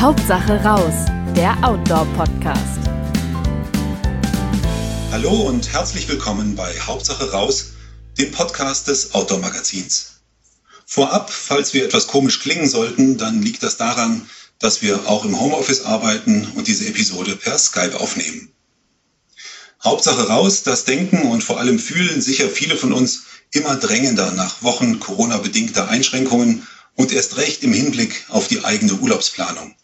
Hauptsache raus, der Outdoor-Podcast. Hallo und herzlich willkommen bei Hauptsache raus, dem Podcast des Outdoor-Magazins. Vorab, falls wir etwas komisch klingen sollten, dann liegt das daran, dass wir auch im Homeoffice arbeiten und diese Episode per Skype aufnehmen. Hauptsache raus, das Denken und vor allem fühlen sicher viele von uns immer drängender nach Wochen Corona-bedingter Einschränkungen und erst recht im Hinblick auf die eigene Urlaubsplanung.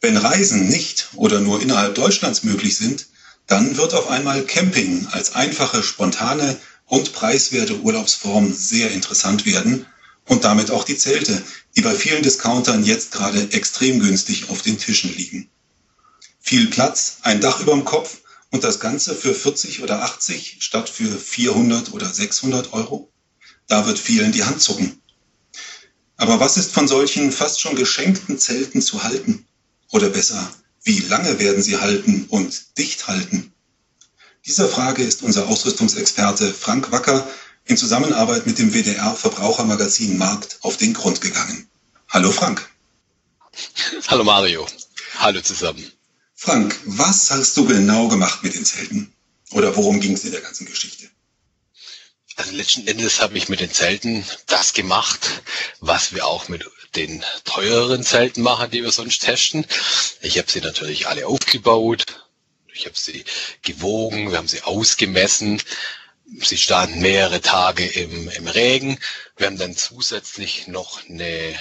Wenn Reisen nicht oder nur innerhalb Deutschlands möglich sind, dann wird auf einmal Camping als einfache, spontane und preiswerte Urlaubsform sehr interessant werden und damit auch die Zelte, die bei vielen Discountern jetzt gerade extrem günstig auf den Tischen liegen. Viel Platz, ein Dach über dem Kopf und das Ganze für 40 oder 80 statt für 400 oder 600 Euro? Da wird vielen die Hand zucken. Aber was ist von solchen fast schon geschenkten Zelten zu halten? Oder besser, wie lange werden sie halten und dicht halten? Dieser Frage ist unser Ausrüstungsexperte Frank Wacker in Zusammenarbeit mit dem WDR Verbrauchermagazin Markt auf den Grund gegangen. Hallo Frank. Hallo Mario. Hallo zusammen. Frank, was hast du genau gemacht mit den Zelten? Oder worum ging es in der ganzen Geschichte? Also letzten Endes habe ich mit den Zelten das gemacht, was wir auch mit den teureren Zelten machen, die wir sonst testen. Ich habe sie natürlich alle aufgebaut. Ich habe sie gewogen, wir haben sie ausgemessen. Sie standen mehrere Tage im, im Regen. Wir haben dann zusätzlich noch eine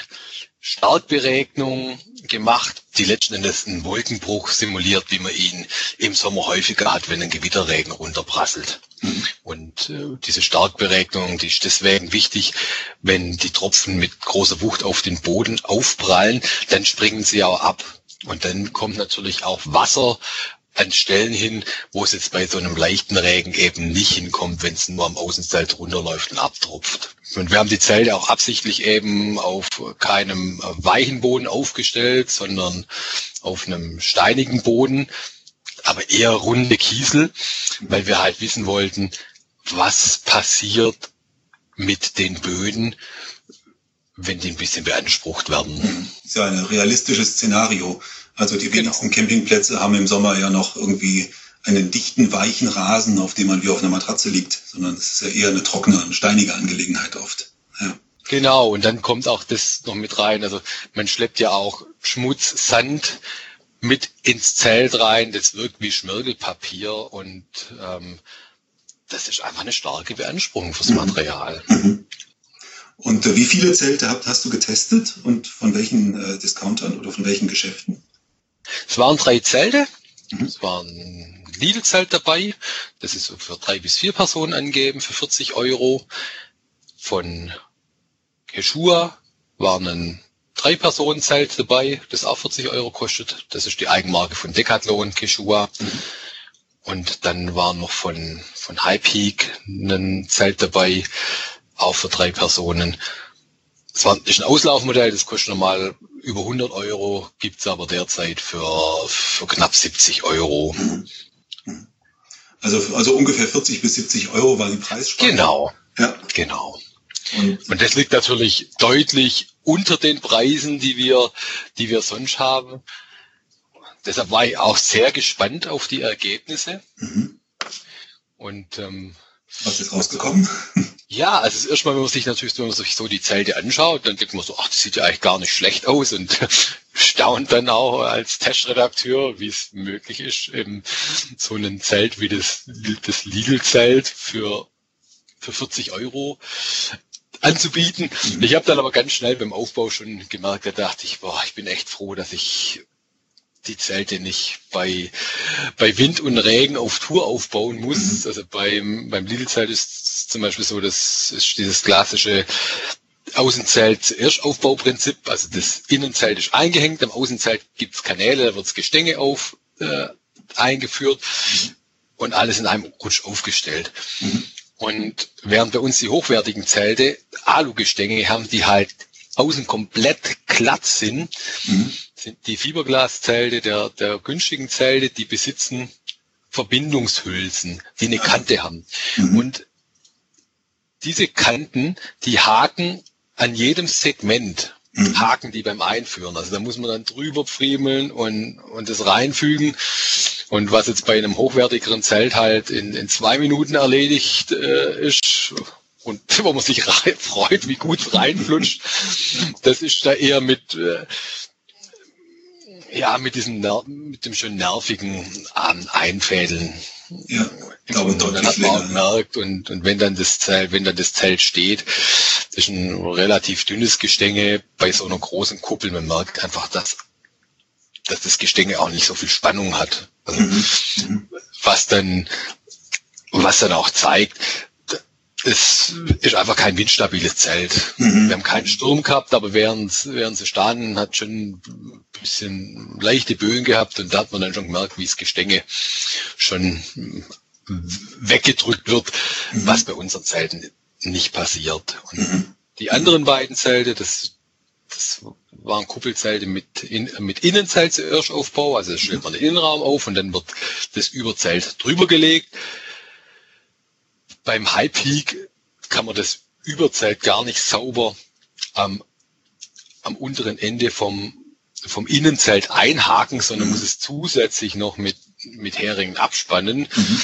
Startberegnung gemacht, die letzten Endes einen Wolkenbruch simuliert, wie man ihn im Sommer häufiger hat, wenn ein Gewitterregen runterprasselt. Mhm. Und äh, diese Startberegnung, die ist deswegen wichtig, wenn die Tropfen mit großer Wucht auf den Boden aufprallen, dann springen sie auch ab. Und dann kommt natürlich auch Wasser an Stellen hin, wo es jetzt bei so einem leichten Regen eben nicht hinkommt, wenn es nur am Außenzelt runterläuft und abtropft. Und wir haben die Zelte auch absichtlich eben auf keinem weichen Boden aufgestellt, sondern auf einem steinigen Boden, aber eher runde Kiesel, weil wir halt wissen wollten, was passiert mit den Böden, wenn die ein bisschen beansprucht werden. Das ist ja ein realistisches Szenario. Also die wenigsten genau. Campingplätze haben im Sommer ja noch irgendwie einen dichten, weichen Rasen, auf dem man wie auf einer Matratze liegt, sondern es ist ja eher eine trockene, eine steinige Angelegenheit oft. Ja. Genau, und dann kommt auch das noch mit rein. Also man schleppt ja auch Schmutz, Sand mit ins Zelt rein, das wirkt wie Schmirgelpapier und ähm, das ist einfach eine starke Beanspruchung fürs mhm. Material. Mhm. Und äh, wie viele Zelte habt, hast du getestet und von welchen äh, Discountern oder von welchen Geschäften? Es waren drei Zelte. Mhm. Es war ein Lidl-Zelt dabei. Das ist für drei bis vier Personen angegeben, für 40 Euro. Von Keshua war ein Drei-Personen-Zelt dabei, das auch 40 Euro kostet. Das ist die Eigenmarke von Decathlon, Keshua. Mhm. Und dann war noch von, von High Peak ein Zelt dabei, auch für drei Personen. Es war, ist ein Auslaufmodell, das kostet normal über 100 Euro, gibt's aber derzeit für, für knapp 70 Euro. Also, also ungefähr 40 bis 70 Euro war die Preisspanne. Genau. Ja. Genau. Und, Und das liegt natürlich deutlich unter den Preisen, die wir, die wir sonst haben. Deshalb war ich auch sehr gespannt auf die Ergebnisse. Mhm. Und ähm, was ist rausgekommen? Ja, also das erste Mal, wenn man sich natürlich, wenn man sich so die Zelte anschaut, dann denkt man so, ach, das sieht ja eigentlich gar nicht schlecht aus und staunt dann auch als Testredakteur, wie es möglich ist, eben so ein Zelt wie das, das Lidl-Zelt für, für 40 Euro anzubieten. Mhm. Ich habe dann aber ganz schnell beim Aufbau schon gemerkt, da dachte ich, boah, ich bin echt froh, dass ich die Zelte nicht bei, bei Wind und Regen auf Tour aufbauen muss. Mhm. Also beim, beim Lidl-Zelt ist zum Beispiel so, das ist dieses klassische Außenzelt zuerst Aufbauprinzip. Also das Innenzelt ist eingehängt, am Außenzelt gibt's Kanäle, da wirds Gestänge auf, äh, eingeführt mhm. und alles in einem Rutsch aufgestellt. Mhm. Und während bei uns die hochwertigen Zelte Alugestänge haben, die halt außen komplett glatt sind, mhm. Sind die Fiberglaszelte der, der günstigen Zelte, die besitzen Verbindungshülsen, die eine Kante haben. Mhm. Und diese Kanten, die haken an jedem Segment. mhm. Haken, die beim Einführen. Also da muss man dann drüber friemeln und, und das reinfügen. Und was jetzt bei einem hochwertigeren Zelt halt in, in zwei Minuten erledigt äh, ist, und wo man sich freut, wie gut reinflutscht, das ist da eher mit, äh, ja, mit diesem, mit dem schön nervigen ähm, Einfädeln. Ja, dauert und dann hat man auch gemerkt, und, und wenn dann das Zelt, wenn dann das Zelt steht, ist ein relativ dünnes Gestänge bei so einer großen Kuppel. Man merkt einfach, dass, dass das Gestänge auch nicht so viel Spannung hat. Also, mhm. mhm. Was dann, was dann auch zeigt, es ist einfach kein windstabiles Zelt. Mhm. Wir haben keinen Sturm gehabt, aber während, während sie standen, hat schon ein bisschen leichte Böen gehabt und da hat man dann schon gemerkt, wie das Gestänge schon weggedrückt wird, mhm. was bei unseren Zelten nicht passiert. Und mhm. die anderen beiden Zelte, das, das waren Kuppelzelte mit, in, mit Innenzelt zuerst Aufbau, also stellt man den Innenraum auf und dann wird das Überzelt drüber gelegt beim High Peak kann man das Überzelt gar nicht sauber am, am unteren Ende vom, vom Innenzelt einhaken, sondern mhm. muss es zusätzlich noch mit, mit Heringen abspannen. Mhm.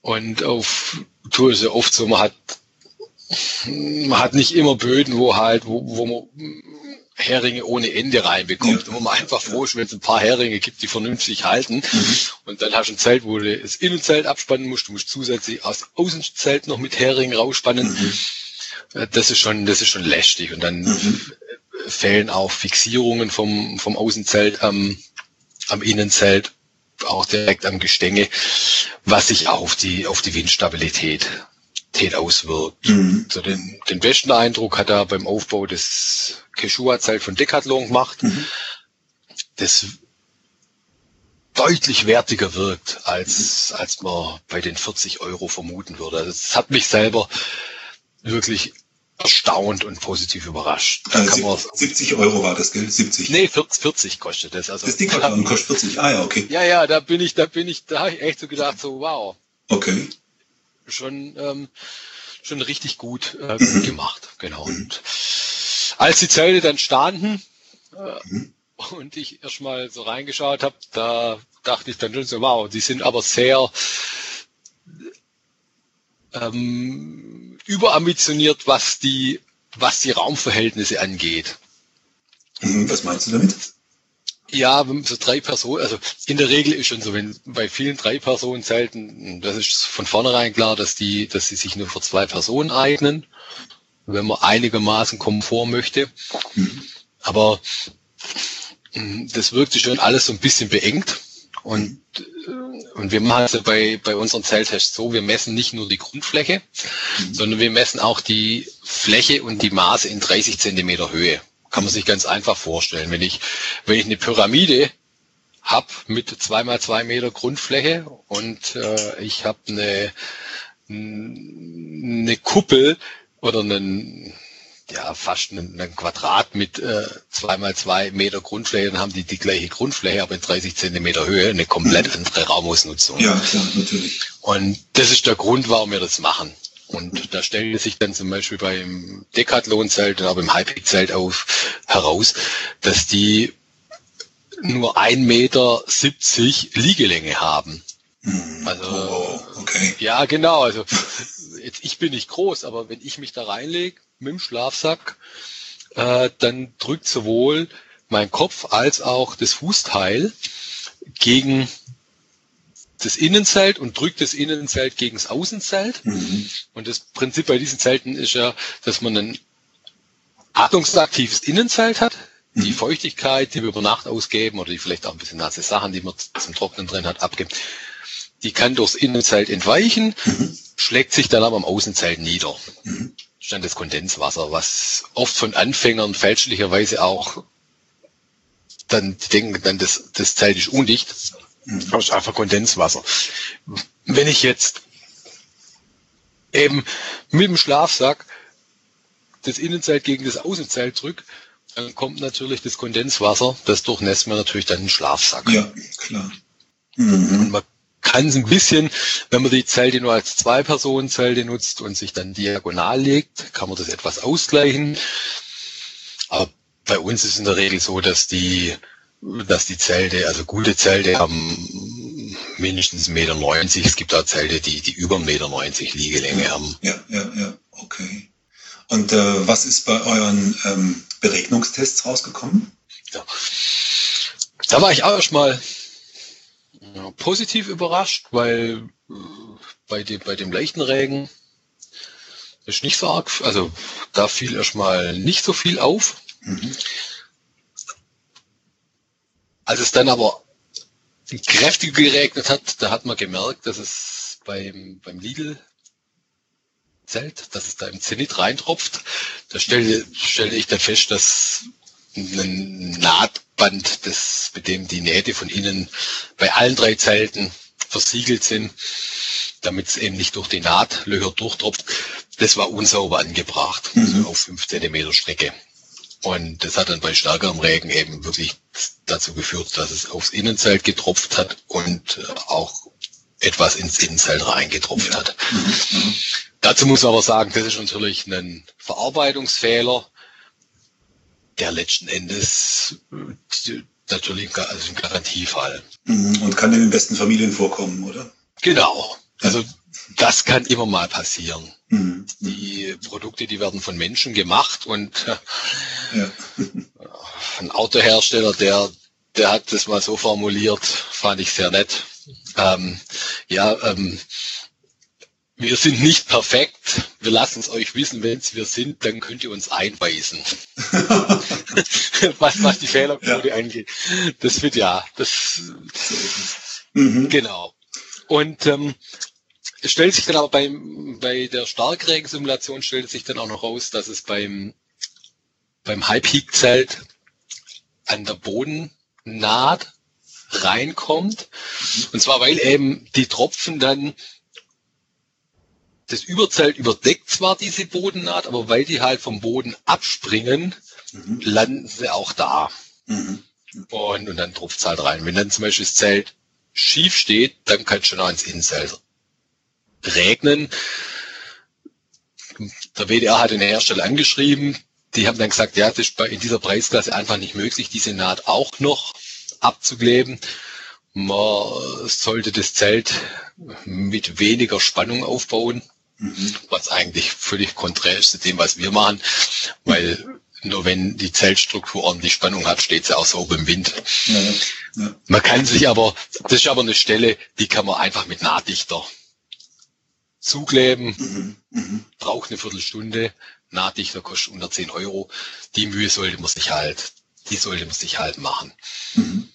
Und auf Tour ist ja oft so, man hat, man hat nicht immer Böden, wo halt, wo, wo man Heringe ohne Ende reinbekommt. Ja. wo man einfach froh ist, wenn es ein paar Heringe gibt, die vernünftig halten. Mhm. Und dann hast du ein Zelt, wo du das Innenzelt abspannen musst. Du musst zusätzlich aus Außenzelt noch mit Heringen rausspannen. Mhm. Das ist schon, das ist schon lästig. Und dann mhm. fehlen auch Fixierungen vom, vom Außenzelt am, am Innenzelt, auch direkt am Gestänge, was sich auch auf die, auf die Windstabilität auswirkt. Mhm. So den, den besten Eindruck hat er beim Aufbau des Quechua-Zelt von Decathlon gemacht, mhm. das deutlich wertiger wirkt, als, als man bei den 40 Euro vermuten würde. Also das hat mich selber wirklich erstaunt und positiv überrascht. Da kann man 70 Euro war das, gell? 70? Nee, 40, 40 kostet das. Also, das Decathlon kostet 40. Ah ja, okay. Ja, ja, da bin ich, da bin ich, da habe ich echt so gedacht, so wow. Okay schon, ähm, schon richtig gut äh, gemacht. Genau. Und als die Zelte dann standen äh, und ich erstmal so reingeschaut habe, da dachte ich dann schon so, wow, die sind aber sehr ähm, überambitioniert, was die, was die Raumverhältnisse angeht. Mhm, was meinst du damit? Ja, so drei Personen, also in der Regel ist schon so, wenn bei vielen drei Personen Zelten, das ist von vornherein klar, dass die, dass sie sich nur für zwei Personen eignen, wenn man einigermaßen Komfort möchte. Mhm. Aber mm, das wirkt sich schon alles so ein bisschen beengt. Und, äh, und wir machen es bei, bei unseren Zelttests so, wir messen nicht nur die Grundfläche, mhm. sondern wir messen auch die Fläche und die Maße in 30 Zentimeter Höhe kann man sich ganz einfach vorstellen. Wenn ich, wenn ich eine Pyramide habe mit zwei mal zwei Meter Grundfläche und äh, ich habe eine, eine Kuppel oder einen ja, fast einen, einen Quadrat mit äh, zwei mal zwei Meter Grundfläche, dann haben die die gleiche Grundfläche, aber in 30 Zentimeter Höhe, eine komplett andere Raumausnutzung. Ja, klar, natürlich. Und das ist der Grund, warum wir das machen. Und da stellte sich dann zum Beispiel beim Decathlon-Zelt auch beim Hypeak-Zelt auf heraus, dass die nur ein Meter siebzig Liegelänge haben. Hm. Also oh, okay. ja, genau. Also jetzt ich bin nicht groß, aber wenn ich mich da reinlege mit dem Schlafsack, äh, dann drückt sowohl mein Kopf als auch das Fußteil gegen das Innenzelt und drückt das Innenzelt gegen das Außenzelt. Mhm. Und das Prinzip bei diesen Zelten ist ja, dass man ein atmungsaktives Innenzelt hat. Mhm. Die Feuchtigkeit, die wir über Nacht ausgeben oder die vielleicht auch ein bisschen nasse Sachen, die man zum Trocknen drin hat, abgibt, die kann durchs Innenzelt entweichen, mhm. Schlägt sich dann aber am Außenzelt nieder. Mhm. Stand das Kondenswasser, was oft von Anfängern fälschlicherweise auch dann die denken dann, das, das Zelt ist undicht. Das ist einfach Kondenswasser. Wenn ich jetzt eben mit dem Schlafsack das Innenzelt gegen das Außenzelt drücke, dann kommt natürlich das Kondenswasser, das durchnässt man natürlich dann den Schlafsack. Ja, klar. Mhm. Und man kann es ein bisschen, wenn man die Zelte nur als Zwei-Personen-Zelte nutzt und sich dann diagonal legt, kann man das etwas ausgleichen. bei uns ist in der Regel so, dass die, dass die Zelte, also gute Zelte haben mindestens 1,90 Meter. Es gibt auch Zelte, die, die über 1,90 Meter Liegelänge haben. Ja, ja, ja, okay. Und äh, was ist bei euren ähm, Beregnungstests rausgekommen? Ja. Da war ich auch erstmal ja, positiv überrascht, weil äh, bei, dem, bei dem leichten Regen ist nicht so arg, also da fiel erstmal nicht so viel auf. Mhm. Als es dann aber kräftig geregnet hat, da hat man gemerkt, dass es beim, beim Lidl Zelt, dass es da im Zenit reintropft. Da stellte, stellte ich dann fest, dass ein Nahtband, das, mit dem die Nähte von innen bei allen drei Zelten versiegelt sind, damit es eben nicht durch die Nahtlöcher durchtropft, das war unsauber angebracht, mhm. also auf fünf Zentimeter Strecke. Und das hat dann bei stärkerem Regen eben wirklich dazu geführt, dass es aufs Innenzelt getropft hat und auch etwas ins Innenzelt reingetropft hat. Mhm. Dazu muss man aber sagen, das ist natürlich ein Verarbeitungsfehler, der letzten Endes äh, natürlich also ein Garantiefall. Mhm. Und kann in den besten Familien vorkommen, oder? Genau. Also das kann immer mal passieren. Mhm. Die Produkte, die werden von Menschen gemacht und ja. ein Autohersteller, der, der hat das mal so formuliert, fand ich sehr nett. Ähm, ja, ähm, wir sind nicht perfekt. Wir lassen es euch wissen, wenn es wir sind, dann könnt ihr uns einweisen. was, was die Fehlerquote ja. angeht. Das wird ja, das, mhm. genau. Und ähm, es stellt sich dann aber beim, bei der Starkregensimulation stellt sich dann auch noch raus, dass es beim, beim High-Peak-Zelt an der Bodennaht reinkommt. Und zwar, weil eben die Tropfen dann das Überzelt überdeckt zwar diese Bodennaht, aber weil die halt vom Boden abspringen, mhm. landen sie auch da. Mhm. Und, und dann tropft es halt rein. Wenn dann zum Beispiel das Zelt schief steht, dann kann es schon auch ins Innenzelt regnen. Der WDR hat den Hersteller angeschrieben. Die haben dann gesagt, ja, das ist in dieser Preisklasse einfach nicht möglich, diese Naht auch noch abzukleben. Man sollte das Zelt mit weniger Spannung aufbauen, mhm. was eigentlich völlig konträr ist zu dem, was wir machen, weil nur wenn die Zeltstruktur ordentlich Spannung hat, steht sie auch so im Wind. Ja, ja. Man kann sich aber, das ist aber eine Stelle, die kann man einfach mit Nahtdichter zukleben, mhm, mhm. braucht eine Viertelstunde, Nahtdichter kostet unter 10 Euro. Die Mühe sollte man sich halt, die sollte man sich halt machen. Mhm.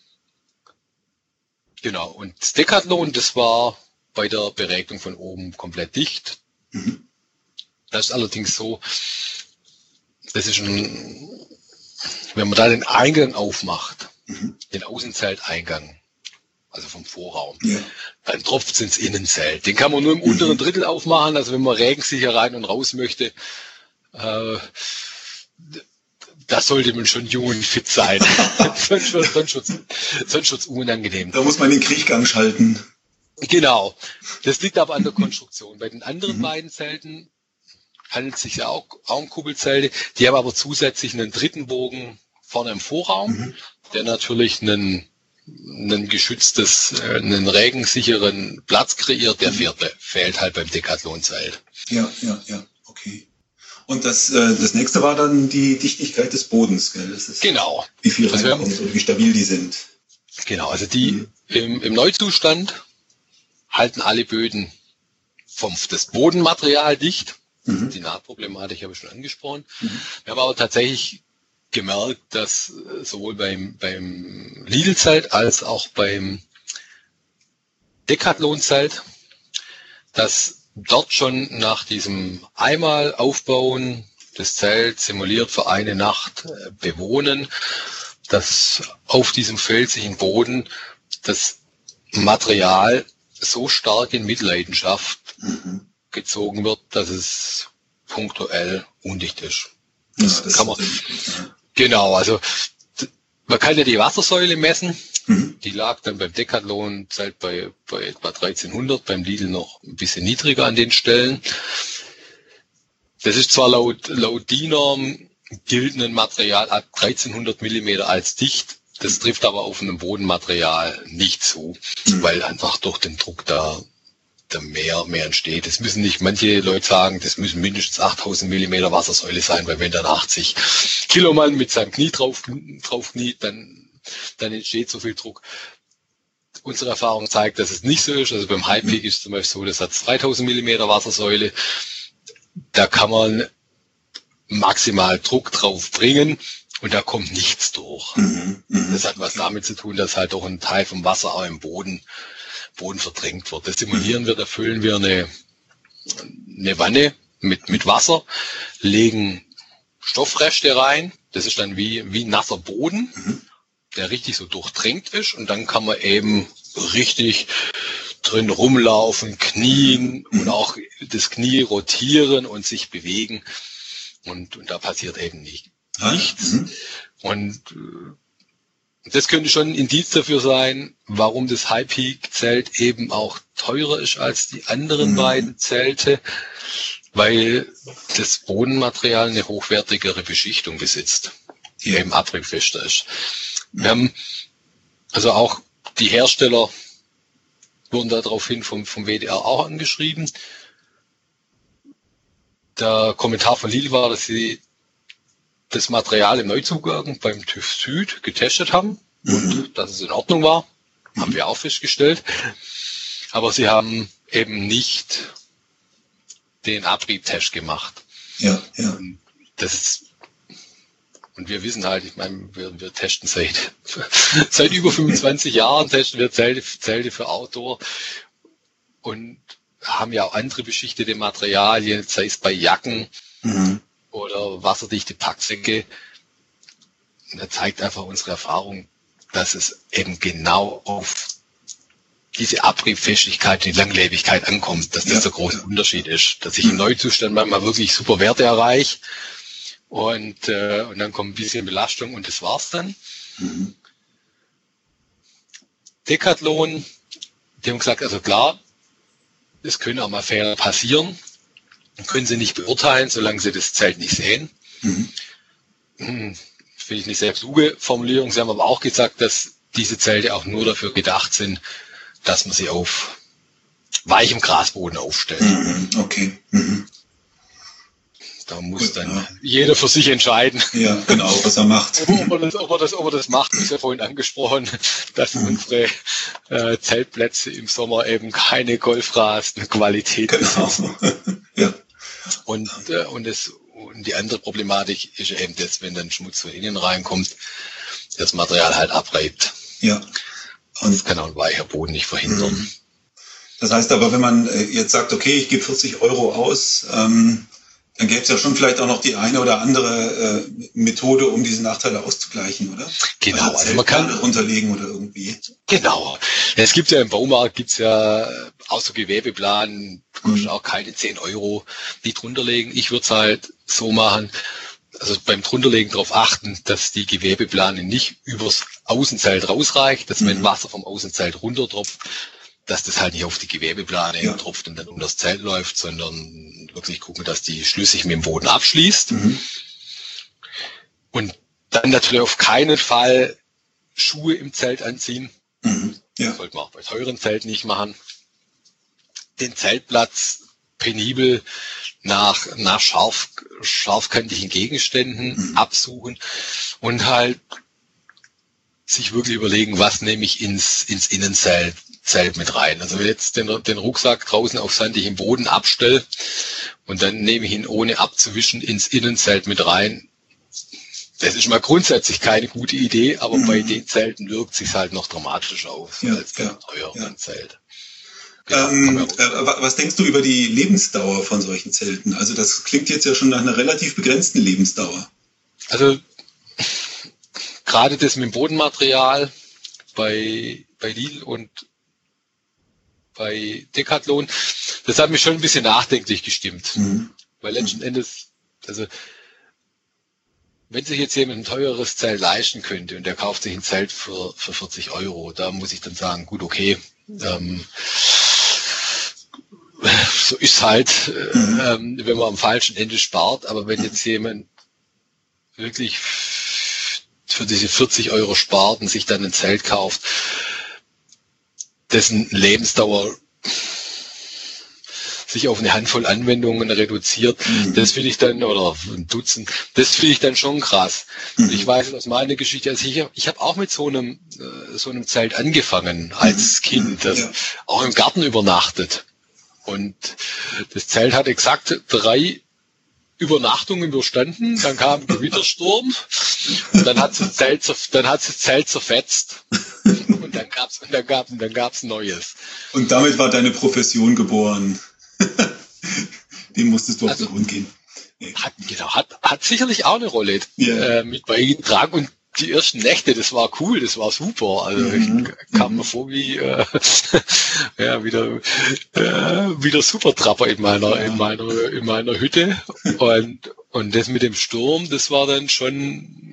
Genau, und das Decathlon, das war bei der Beregnung von oben komplett dicht. Mhm. Das ist allerdings so, das ist ein, wenn man da den Eingang aufmacht, mhm. den Außenzelteingang, also vom Vorraum. Ja. Dann tropft es ins Innenzelt. Den kann man nur im unteren Drittel aufmachen, also wenn man regensicher rein und raus möchte. Äh, da sollte man schon jung und fit sein. sonst, sonst wird's unangenehm. Da muss man den Kriechgang schalten. Genau. Das liegt aber an der Konstruktion. Bei den anderen mhm. beiden Zelten handelt es sich ja auch, um Kuppelzelte. Die haben aber zusätzlich einen dritten Bogen vorne im Vorraum, mhm. der natürlich einen einen geschütztes, äh, einen regensicheren Platz kreiert, der mhm. fehlt halt beim Decathlon-Zelt. Ja, ja, ja, okay. Und das, äh, das nächste war dann die Dichtigkeit des Bodens, gell? Das ist, genau. Wie viel reinkommt und wie stabil die sind. Genau, also die mhm. im, im Neuzustand halten alle Böden vom das Bodenmaterial dicht. Mhm. Die Nahtproblematik habe ich schon angesprochen. Mhm. Wir haben aber tatsächlich gemerkt, dass äh, sowohl beim, beim Lidl-Zelt als auch beim Decathlon-Zelt, dass dort schon nach diesem einmal aufbauen des Zelt simuliert für eine Nacht äh, bewohnen, dass auf diesem felsigen Boden das Material so stark in Mitleidenschaft mhm. gezogen wird, dass es punktuell undicht ist. Das, ja, das kann man, Genau, also man kann ja die Wassersäule messen. Mhm. Die lag dann beim Decathlon seit bei, bei etwa 1300, beim Lidl noch ein bisschen niedriger an den Stellen. Das ist zwar laut, laut DIN-Norm gilt ein Material ab 1300 Millimeter als dicht. Das trifft aber auf einem Bodenmaterial nicht zu, Mhm. weil einfach durch den Druck da, mehr, mehr entsteht. Das müssen nicht, manche Leute sagen, das müssen mindestens 8000 Millimeter Wassersäule sein, weil wenn dann 80 Kilo Mann mit seinem Knie drauf, drauf kniet, dann, dann entsteht so viel Druck. Unsere Erfahrung zeigt, dass es nicht so ist. Also beim High Peak ist es zum Beispiel so, das hat 3000 Millimeter Wassersäule. Da kann man maximal Druck drauf bringen und da kommt nichts durch. Mhm. Mhm. Das hat was damit zu tun, dass halt auch ein Teil vom Wasser auch im Boden, Boden verdrängt wird. Das simulieren wir, da füllen wir eine, eine Wanne mit, mit Wasser, legen Stoffreste rein. Das ist dann wie, wie nasser Boden, der richtig so durchtränkt ist. Und dann kann man eben richtig drin rumlaufen, knien und auch das Knie rotieren und sich bewegen. Und, und da passiert eben nicht, nichts. mhm. Und äh, das könnte schon ein Indiz dafür sein, warum das High Peak Zelt eben auch teurer ist als die anderen Mhm. beiden Zelte, weil das Bodenmaterial eine hochwertigere Beschichtung besitzt, die Ja. eben abriebfester ist. Wir haben also auch die Hersteller wurden daraufhin vom, vom WDR auch angeschrieben. Der Kommentar von Lille war, dass sie das Material im Neuzugang beim TÜV Süd getestet haben und dass es in Ordnung war, haben wir auch festgestellt. Aber sie haben eben nicht den Abriebtest gemacht. Ja, ja. Das ist, und wir wissen halt, ich meine, wir, wir testen seit, seit über 25 Jahren testen wir Zelte, Zelte für Outdoor und haben ja auch andere beschichtete Materialien, sei es bei Jacken Mhm. Wasserdichte Packsäcke. Und da zeigt einfach unsere Erfahrung, dass es eben genau auf diese Abriebfestigkeit, die Langlebigkeit ankommt, dass das Ja, der große. Unterschied ist, dass ich im Neuzustand manchmal wirklich super Werte erreiche und, äh, und dann kommt ein bisschen Belastung und das war's dann. Mhm. Decathlon, die haben gesagt, also klar, es können auch mal Fehler passieren, können sie nicht beurteilen, solange sie das Zelt nicht sehen. Mhm. Hm, Finde ich nicht sehr kluge Formulierung. Sie haben aber auch gesagt, dass diese Zelte auch nur dafür gedacht sind, dass man sie auf weichem Grasboden aufstellt. Mhm. Okay. Mhm. Da muss dann ja. jeder für sich entscheiden, Ja, genau, was er macht. ob er das, ob er das, ob er das macht. Ich ja vorhin angesprochen, dass unsere äh, Zeltplätze im Sommer eben keine Golfrasenqualität Genau. besitzen. Und, äh, und, das, und die andere Problematik ist eben das, wenn dann Schmutz von innen reinkommt, das Material halt abreibt. Ja. Und Das kann auch ein weicher Boden nicht verhindern. Mhm. Das heißt aber, wenn man äh, jetzt sagt, okay, ich gebe 40 Euro aus, ähm, dann gäbe es ja schon vielleicht auch noch die eine oder andere äh, Methode, um diese Nachteile auszugleichen, oder? Genau, also also man kann, Zeltplane runterlegen oder irgendwie. genau. Es gibt ja im Baumarkt gibt's ja so Gewebeplan, kostet Mhm. auch keine 10 Euro, die drunterlegen. Ich würde es halt so machen, also beim drunterlegen darauf achten, dass die Gewebeplane nicht übers Außenzelt rausreicht, dass wenn Mhm. Wasser vom Außenzelt runtertropft, dass das halt nicht auf die Gewebeplane Ja. tropft und dann um das Zelt läuft, sondern wirklich gucken, dass die schlüssig mit dem Boden abschließt. Mhm. Und dann natürlich auf keinen Fall Schuhe im Zelt anziehen. Mhm. Ja. Sollte man auch bei teuren Zelten nicht machen. Den Zeltplatz penibel nach, nach scharf, scharfkantigen Gegenständen Mhm. absuchen und halt sich wirklich überlegen, was nehme ich ins, ins Innenzelt Zelt mit rein. Also wenn ich jetzt den, den Rucksack draußen auf sandigem Boden abstelle und dann nehme ich ihn ohne abzuwischen ins Innenzelt mit rein, das ist mal grundsätzlich keine gute Idee, aber Mhm. bei den Zelten wirkt sich halt noch dramatischer aus Ja, als bei ja, einem teureren ja. Zelt. Genau, Ähm, äh, was denkst du über die Lebensdauer von solchen Zelten? Also das klingt jetzt ja schon nach einer relativ begrenzten Lebensdauer. Also gerade das mit dem Bodenmaterial bei, bei Lidl und bei Decathlon, das hat mich schon ein bisschen nachdenklich gestimmt. Mhm. Weil letzten Endes, also wenn sich jetzt jemand ein teures Zelt leisten könnte und der kauft sich ein Zelt für, für 40 Euro, da muss ich dann sagen, gut, okay, ähm, so ist halt, äh, ähm, wenn man am falschen Ende spart, aber wenn jetzt jemand wirklich für diese 40 Euro spart und sich dann ein Zelt kauft, dessen Lebensdauer sich auf eine Handvoll Anwendungen reduziert, mhm. das finde ich dann, oder ein Dutzend, das finde ich dann schon krass. Mhm. Ich weiß aus meiner Geschichte, also ich, ich habe auch mit so einem, äh, so einem Zelt angefangen als mhm. Kind, das ja. auch im Garten übernachtet. Und das Zelt hat exakt drei Übernachtungen überstanden, dann kam ein Gewittersturm und dann hat das Zelt, dann hat das Zelt zerfetzt und dann gab's und dann gab dann gab's Neues. Und damit war deine Profession geboren. Dem musstest du auf also, den Grund gehen. Hat, genau, hat, hat sicherlich auch eine Rolle yeah. äh, mit beigetragen und die ersten Nächte, das war cool, das war super. Also mhm. ich kam mir vor wie äh, ja, wieder äh, wieder Supertrapper in meiner in meiner in meiner Hütte und und das mit dem Sturm, das war dann schon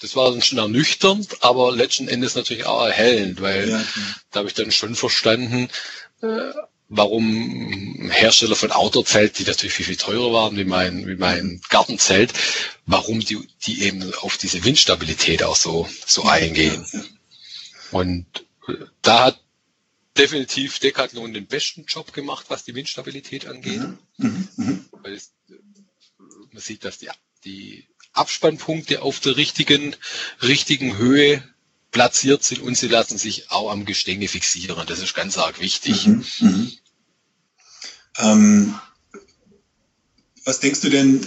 das war dann schon ernüchternd, aber letzten Endes natürlich auch erhellend, weil ja, da habe ich dann schon verstanden, äh, warum Hersteller von Outdoor-Zelt, die natürlich viel, viel teurer waren wie mein, wie mein Gartenzelt, warum die, die eben auf diese Windstabilität auch so, so eingehen. Und äh, da hat definitiv Decathlon den besten Job gemacht, was die Windstabilität angeht. Mhm. Mhm. Weil es, man sieht, dass die, die Abspannpunkte auf der richtigen, richtigen Höhe platziert sind und sie lassen sich auch am Gestänge fixieren. Das ist ganz arg wichtig. Mhm, mh. ähm, was denkst du denn,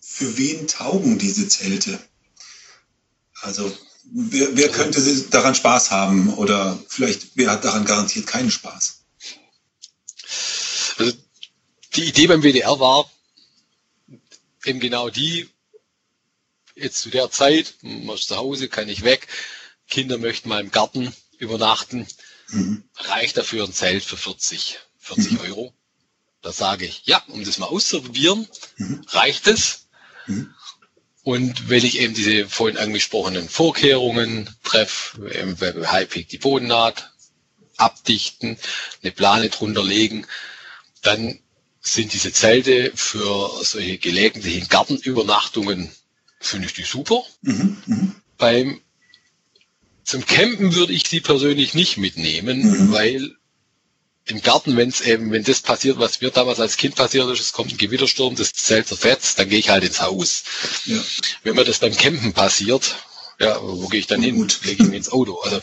für wen taugen diese Zelte? Also wer, wer könnte daran Spaß haben oder vielleicht wer hat daran garantiert keinen Spaß? Also die Idee beim WDR war eben genau die, jetzt zu der Zeit, man ist zu Hause, kann ich weg, Kinder möchten mal im Garten übernachten, mhm. reicht dafür ein Zelt für 40, 40 mhm. Euro. Da sage ich, ja, um das mal auszuprobieren, mhm. reicht es. Mhm. Und wenn ich eben diese vorhin angesprochenen Vorkehrungen treffe, High Peak die Bodennaht abdichten, eine Plane drunter legen, dann sind diese Zelte für solche gelegentlichen Gartenübernachtungen, finde ich die super. Mhm. mhm. Beim zum Campen würde ich sie persönlich nicht mitnehmen, mhm. weil im Garten, wenn es eben, wenn das passiert, was mir damals als Kind passiert ist, es kommt ein Gewittersturm, das Zelt zerfetzt, dann gehe ich halt ins Haus. Ja. Wenn mir das beim Campen passiert, ja, wo gehe ich dann hin? Lege ich mich ins Auto. Also,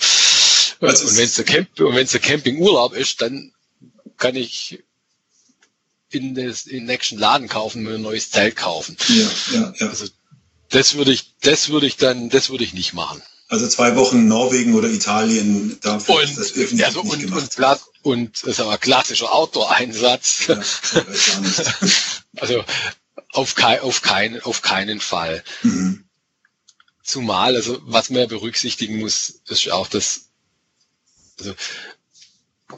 also und wenn es der Camp der Campingurlaub ist, dann kann ich in, das, in den nächsten Laden kaufen, mir ein neues Zelt kaufen. Ja, ja, ja. Also das würde ich, das würde ich dann, das würde ich nicht machen. Also zwei Wochen Norwegen oder Italien, da und, das definitiv ja, so, nicht und, gemacht. Und, und das ist aber klassischer Outdoor-Einsatz. Ja, also auf, kei auf, keinen, auf keinen Fall. Mhm. Zumal, also was man berücksichtigen muss, ist auch das, also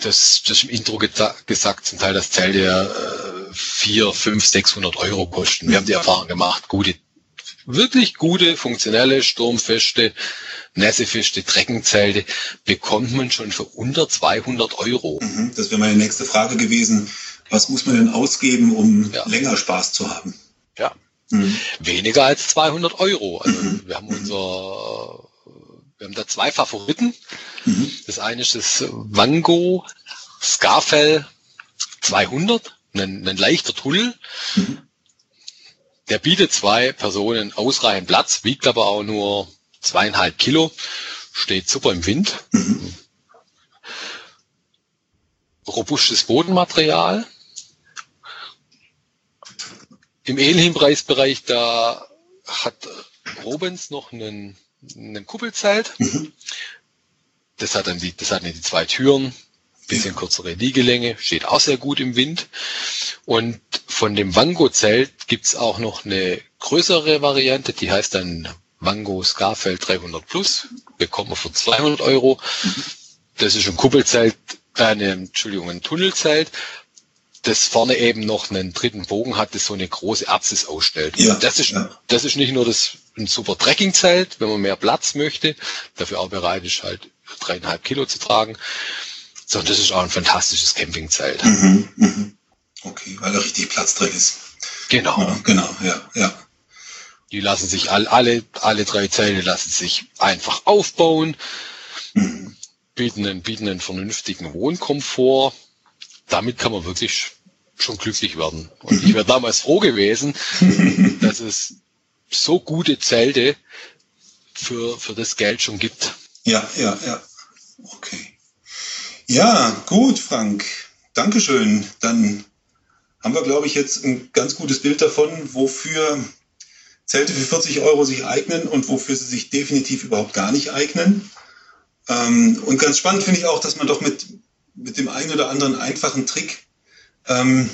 das, das im Intro gesagt, zum Teil das Zelt ja äh, vier, fünf, sechshundert Euro kosten. Wir haben die Erfahrung gemacht, gute wirklich gute, funktionelle, sturmfeste, nässefeste Treckenzelte bekommt man schon für unter 200 Euro. Mhm, das wäre meine nächste Frage gewesen. Was muss man denn ausgeben, um ja. länger Spaß zu haben? Ja, mhm. weniger als 200 Euro. Also mhm. wir haben unser, wir haben da zwei Favoriten. Mhm. Das eine ist das Wango Scarfell 200, ein, ein leichter Tunnel. Mhm. Der bietet zwei Personen ausreichend Platz, wiegt aber auch nur zweieinhalb Kilo, steht super im Wind. Mhm. Robustes Bodenmaterial. Im ähnlichen Preisbereich, da hat Robens noch einen, einen Kuppelzelt. Mhm. Das hat dann die, das hat dann die zwei Türen, bisschen kürzere Liegelänge, steht auch sehr gut im Wind. Und von dem Wango-Zelt gibt's auch noch eine größere Variante, die heißt dann Wango Scarfeld 300 Plus, bekommt man für 200 Euro. Das ist ein Kuppelzelt, äh, eine, Entschuldigung, ein Tunnelzelt, das vorne eben noch einen dritten Bogen hat, das so eine große Apsis ausstellt. Ja, das ist, ja. das ist nicht nur das, ein super Trekkingzelt, wenn man mehr Platz möchte, dafür auch bereit ist, halt dreieinhalb Kilo zu tragen, sondern das ist auch ein fantastisches Campingzelt. Mhm, mhm. Okay, weil da richtig Platz drin ist. Genau. Ja, genau, ja, ja. Die lassen sich all, alle, alle drei Zelte lassen sich einfach aufbauen, bieten einen, bieten einen vernünftigen Wohnkomfort. Damit kann man wirklich schon glücklich werden. Und ich wäre damals froh gewesen, dass es so gute Zelte für, für das Geld schon gibt. Ja, ja, ja. Okay. Ja, gut, Frank. Dankeschön. Dann haben wir, glaube ich, jetzt ein ganz gutes Bild davon, wofür Zelte für 40 Euro sich eignen und wofür sie sich definitiv überhaupt gar nicht eignen. Ähm, und ganz spannend finde ich auch, dass man doch mit, mit dem einen oder anderen einfachen Trick ähm,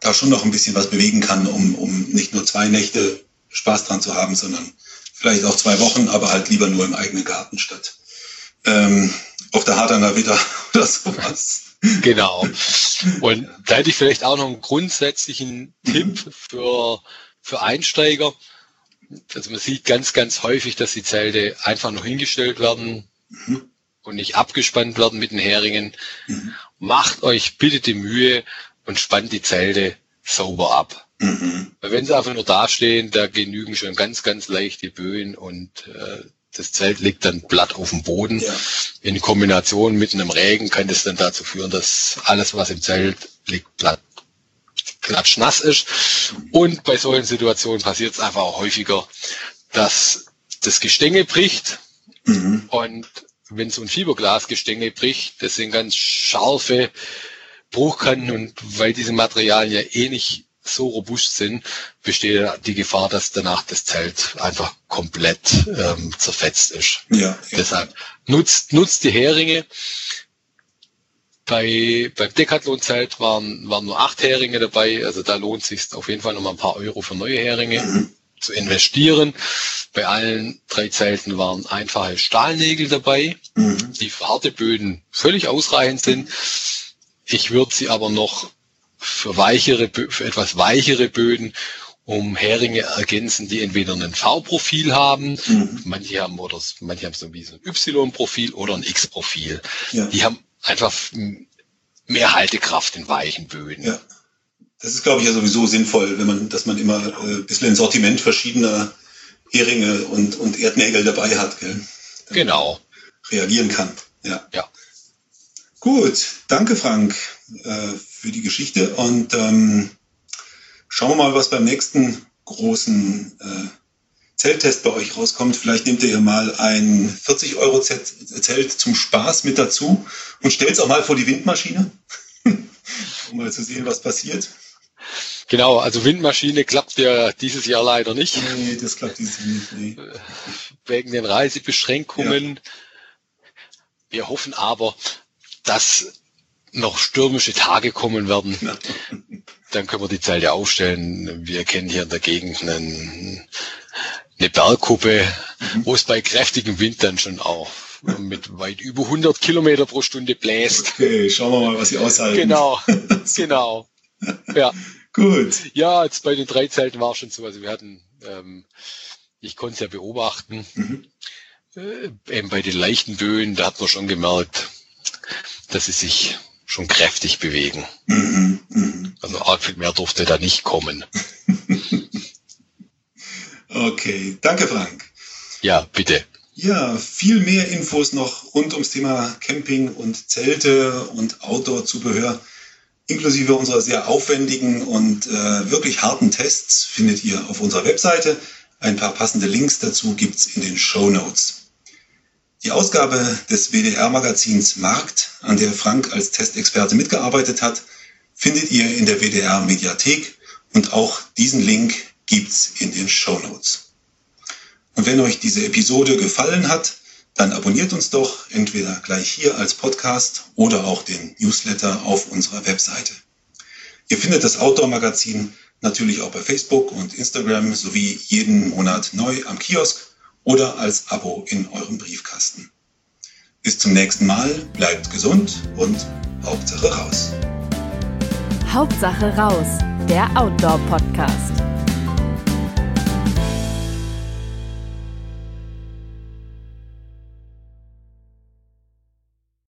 da schon noch ein bisschen was bewegen kann, um, um nicht nur zwei Nächte Spaß dran zu haben, sondern vielleicht auch zwei Wochen, aber halt lieber nur im eigenen Garten statt ähm, auf der Hardanger Witter oder sowas. Genau. Und da hätte ich vielleicht auch noch einen grundsätzlichen Tipp für, für Einsteiger. Also man sieht ganz, ganz häufig, dass die Zelte einfach nur hingestellt werden mhm. und nicht abgespannt werden mit den Heringen. Mhm. Macht euch bitte die Mühe und spannt die Zelte sauber ab. Mhm. Weil wenn sie einfach nur dastehen, da genügen schon ganz, ganz leichte Böen und äh, das Zelt liegt dann platt auf dem Boden. Ja. In Kombination mit einem Regen kann das dann dazu führen, dass alles, was im Zelt liegt, platt, klatschnass ist. Und bei solchen Situationen passiert es einfach auch häufiger, dass das Gestänge bricht. Mhm. Und wenn so ein Fiberglasgestänge bricht, das sind ganz scharfe Bruchkanten und weil diese Materialien ja eh nicht so robust sind, besteht die Gefahr, dass danach das Zelt einfach komplett ähm, zerfetzt ist. Ja. Deshalb nutzt, nutzt die Heringe. Bei, beim Decathlon-Zelt waren, waren nur acht Heringe dabei, also da lohnt es sich auf jeden Fall noch mal ein paar Euro für neue Heringe mhm. zu investieren. Bei allen drei Zelten waren einfache Stahlnägel dabei, mhm. die für harte Böden völlig ausreichend sind. Ich würde sie aber noch für weichere, für etwas weichere Böden um Heringe ergänzen, die entweder ein V-Profil haben, mhm. manche haben oder manche haben so wie so ein Y-Profil oder ein X-Profil. Ja. Die haben einfach mehr Haltekraft in weichen Böden. Ja. Das ist, glaube ich, ja sowieso sinnvoll, wenn man, dass man immer äh, ein bisschen ein Sortiment verschiedener Heringe und, und Erdnägel dabei hat, gell? genau. Reagieren kann. Ja. ja. Gut, danke Frank äh, für die Geschichte und ähm, schauen wir mal, was beim nächsten großen äh, Zelttest bei euch rauskommt. Vielleicht nehmt ihr mal ein 40 Euro Zelt zum Spaß mit dazu und stellt es auch mal vor die Windmaschine, um mal zu sehen, was passiert. Genau, also Windmaschine klappt ja dieses Jahr leider nicht. Nee, das klappt dieses Jahr nicht. Nee. Wegen den Reisebeschränkungen. Ja. Wir hoffen aber, dass noch stürmische Tage kommen werden. Dann können wir die Zelte aufstellen. Wir kennen hier in der Gegend einen, eine Bergkuppe, mhm. wo es bei kräftigem Wind dann schon auch mit weit über 100 Kilometer pro Stunde bläst. Okay, schauen wir mal, was sie aushalten. Genau, genau. Ja. Gut. Ja, jetzt bei den drei Zelten war es schon so. Also wir hatten, ähm, ich konnte es ja beobachten, mhm. äh, eben bei den leichten Böen, da hat man schon gemerkt, dass sie sich schon kräftig bewegen. Mhm, mh. Also arg viel mehr durfte da nicht kommen. okay, danke Frank. Ja, bitte. Ja, viel mehr Infos noch rund ums Thema Camping und Zelte und Outdoor-Zubehör, inklusive unserer sehr aufwendigen und äh, wirklich harten Tests, findet ihr auf unserer Webseite. Ein paar passende Links dazu gibt's in den Show Notes. Die Ausgabe des WDR-Magazins Markt, an der Frank als Testexperte mitgearbeitet hat, findet ihr in der WDR-Mediathek und auch diesen Link gibt's in den Show Notes. Und wenn euch diese Episode gefallen hat, dann abonniert uns doch entweder gleich hier als Podcast oder auch den Newsletter auf unserer Webseite. Ihr findet das Outdoor-Magazin natürlich auch bei Facebook und Instagram sowie jeden Monat neu am Kiosk oder als Abo in eurem Briefkasten. Bis zum nächsten Mal, bleibt gesund und Hauptsache raus. Hauptsache raus, der Outdoor-Podcast.